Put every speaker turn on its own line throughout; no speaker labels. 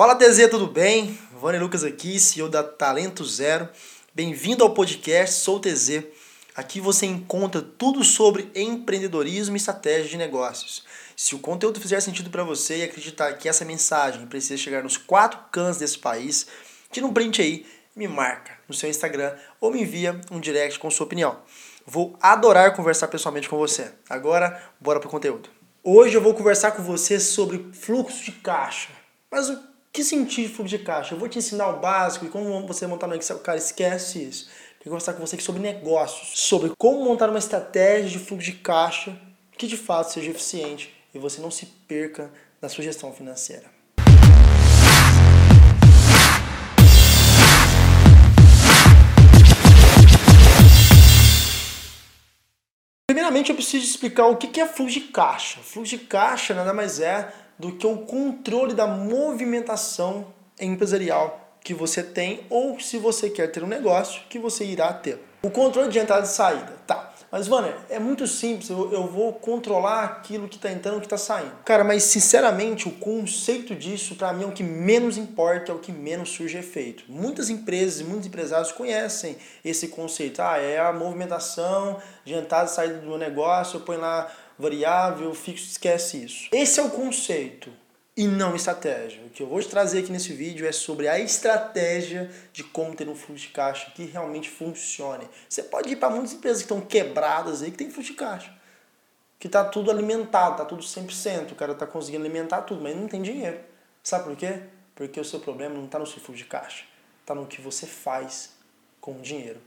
Fala TZ, tudo bem? Vani Lucas aqui, CEO da Talento Zero. Bem-vindo ao podcast Sou TZ. Aqui você encontra tudo sobre empreendedorismo e estratégia de negócios. Se o conteúdo fizer sentido para você e acreditar que essa mensagem precisa chegar nos quatro cantos desse país, tira um print aí, me marca no seu Instagram ou me envia um direct com sua opinião. Vou adorar conversar pessoalmente com você. Agora, bora pro conteúdo. Hoje eu vou conversar com você sobre fluxo de caixa. Mas o que sentido de fluxo de caixa? Eu vou te ensinar o básico e como você montar no Excel. Cara, esquece isso. Eu quero conversar com você aqui sobre negócios, sobre como montar uma estratégia de fluxo de caixa que de fato seja eficiente e você não se perca na sua gestão financeira. Primeiramente, eu preciso explicar o que é fluxo de caixa. Fluxo de caixa nada mais é do que o controle da movimentação empresarial que você tem ou se você quer ter um negócio que você irá ter. O controle de entrada e saída. Tá. Mas, mano, é muito simples. Eu, vou controlar aquilo que está entrando e que está saindo. Cara, mas sinceramente, o conceito disso, para mim, é o que menos importa, é o que menos surge efeito. Muitas empresas e muitos empresários conhecem esse conceito. Ah, é a movimentação de entrada e saída do negócio, eu ponho lá variável, fixo, esquece isso. Esse é o conceito e não estratégia. O que eu vou te trazer aqui nesse vídeo é sobre a estratégia de como ter um fluxo de caixa que realmente funcione. Você pode ir para muitas empresas que estão quebradas aí que tem fluxo de caixa. Que está tudo alimentado, está tudo 100%, o cara está conseguindo alimentar tudo, mas não tem dinheiro. Sabe por quê? Porque o seu problema não está no seu fluxo de caixa, está no que você faz com o dinheiro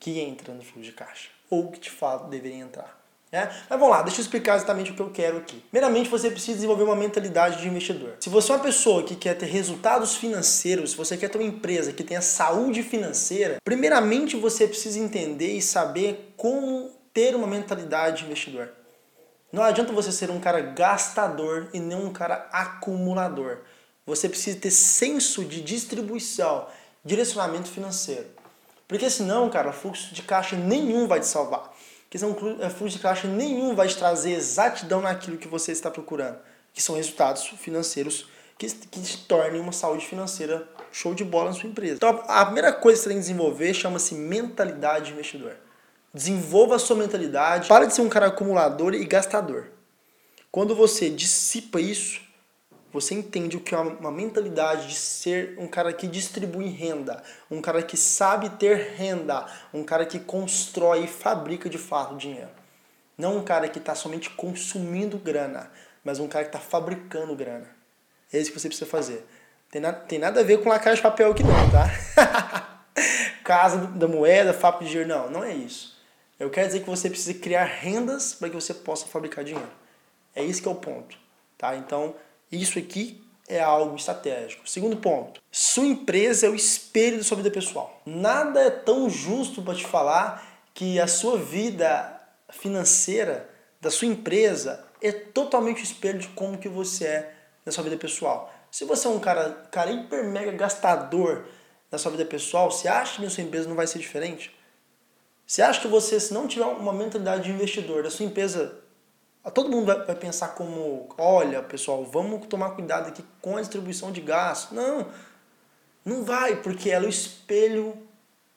que entra no fluxo de caixa ou que de fato deveria entrar. É? Mas vamos lá, deixa eu explicar exatamente o que eu quero aqui. Primeiramente, você precisa desenvolver uma mentalidade de investidor. Se você é uma pessoa que quer ter resultados financeiros, se você quer ter uma empresa que tenha saúde financeira, primeiramente você precisa entender e saber como ter uma mentalidade de investidor. Não adianta você ser um cara gastador e não um cara acumulador. Você precisa ter senso de distribuição, direcionamento financeiro. Porque senão, cara, fluxo de caixa nenhum vai te salvar que são é, fluxo de caixa nenhum vai te trazer exatidão naquilo que você está procurando, que são resultados financeiros que, que te tornem uma saúde financeira show de bola na sua empresa. Então, a primeira coisa que você tem que desenvolver chama-se mentalidade de investidor. Desenvolva a sua mentalidade, para de ser um cara acumulador e gastador. Quando você dissipa isso, você entende o que é uma mentalidade de ser um cara que distribui renda, um cara que sabe ter renda, um cara que constrói e fabrica de fato dinheiro. Não um cara que está somente consumindo grana, mas um cara que está fabricando grana. É isso que você precisa fazer. Tem nada, tem nada a ver com lacrar de papel aqui não, tá? Casa da moeda, fábrica de dinheiro, não, não é isso. Eu quero dizer que você precisa criar rendas para que você possa fabricar dinheiro. É isso que é o ponto, tá? Então, isso aqui é algo estratégico. Segundo ponto, sua empresa é o espelho da sua vida pessoal. Nada é tão justo para te falar que a sua vida financeira da sua empresa é totalmente o espelho de como que você é na sua vida pessoal. Se você é um cara, cara hiper mega gastador na sua vida pessoal, você acha que a sua empresa não vai ser diferente? Você acha que você, se não tiver uma mentalidade de investidor da sua empresa Todo mundo vai, vai pensar como, olha pessoal, vamos tomar cuidado aqui com a distribuição de gasto. Não, não vai, porque ela é o espelho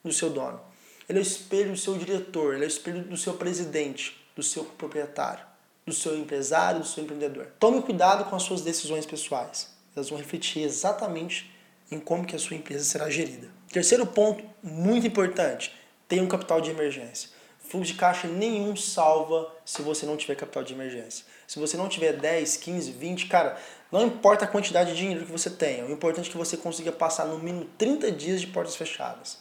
do seu dono. Ele é o espelho do seu diretor, ele é o espelho do seu presidente, do seu proprietário, do seu empresário, do seu empreendedor. Tome cuidado com as suas decisões pessoais. Elas vão refletir exatamente em como que a sua empresa será gerida. Terceiro ponto, muito importante, tenha um capital de emergência. Fluxo de caixa nenhum salva se você não tiver capital de emergência. Se você não tiver 10, 15, 20, cara, não importa a quantidade de dinheiro que você tenha, o importante é que você consiga passar no mínimo 30 dias de portas fechadas.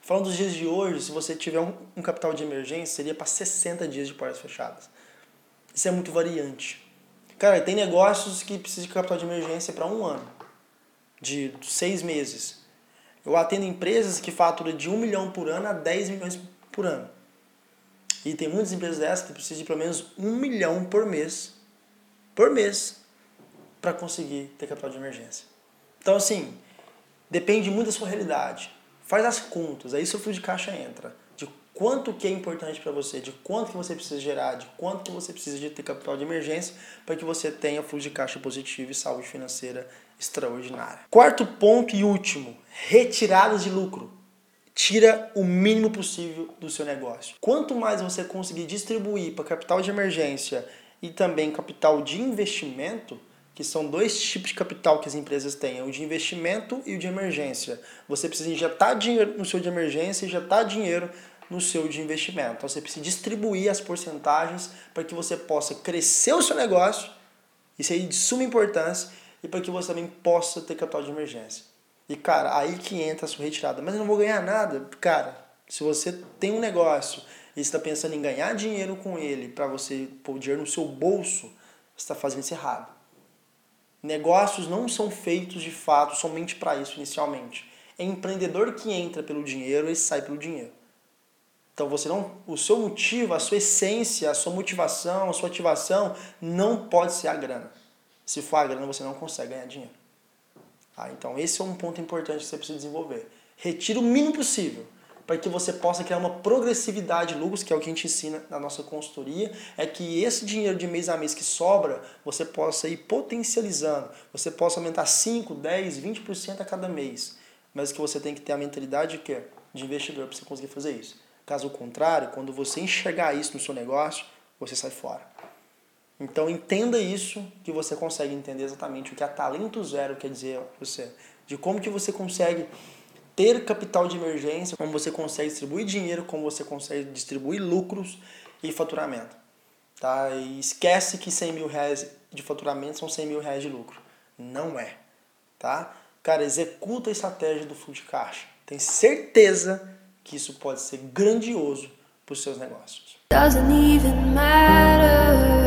Falando dos dias de hoje, se você tiver um, um capital de emergência, seria para 60 dias de portas fechadas. Isso é muito variante. Cara, tem negócios que precisam de capital de emergência para um ano, de seis meses. Eu atendo empresas que faturam de 1 milhão por ano a 10 milhões por ano. E tem muitas empresas dessas que precisam de pelo menos um milhão por mês, por mês, para conseguir ter capital de emergência. Então, assim, depende muito da sua realidade. Faz as contas, aí seu fluxo de caixa entra. De quanto que é importante para você, de quanto que você precisa gerar, de quanto que você precisa de ter capital de emergência para que você tenha fluxo de caixa positivo e saúde financeira extraordinária. Quarto ponto e último, retirada de lucro. Tira o mínimo possível do seu negócio. Quanto mais você conseguir distribuir para capital de emergência e também capital de investimento, que são dois tipos de capital que as empresas têm, o de investimento e o de emergência. Você precisa injetar dinheiro no seu de emergência e injetar dinheiro no seu de investimento. Então você precisa distribuir as porcentagens para que você possa crescer o seu negócio, isso aí de suma importância, e para que você também possa ter capital de emergência. E cara, aí que entra a sua retirada. Mas eu não vou ganhar nada. Cara, se você tem um negócio e está pensando em ganhar dinheiro com ele para você pôr dinheiro no seu bolso, você está fazendo isso errado. Negócios não são feitos de fato somente para isso inicialmente. É empreendedor que entra pelo dinheiro e sai pelo dinheiro. Então você não, o seu motivo, a sua essência, a sua motivação, a sua ativação não pode ser a grana. Se for a grana, você não consegue ganhar dinheiro. Ah, então esse é um ponto importante que você precisa desenvolver. Retire o mínimo possível para que você possa criar uma progressividade de lucros, que é o que a gente ensina na nossa consultoria, é que esse dinheiro de mês a mês que sobra, você possa ir potencializando, você possa aumentar 5, 10, 20% a cada mês. Mas que você tem que ter a mentalidade de investidor para você conseguir fazer isso. Caso contrário, quando você enxergar isso no seu negócio, você sai fora. Então entenda isso que você consegue entender exatamente o que é talento zero quer dizer você, de como que você consegue ter capital de emergência, como você consegue distribuir dinheiro, como você consegue distribuir lucros e faturamento. Tá? E esquece que 100 mil reais de faturamento são 100 mil reais de lucro. Não é. Tá? Cara, executa a estratégia do fluxo de caixa. Tem certeza que isso pode ser grandioso para os seus negócios. Doesn't even matter.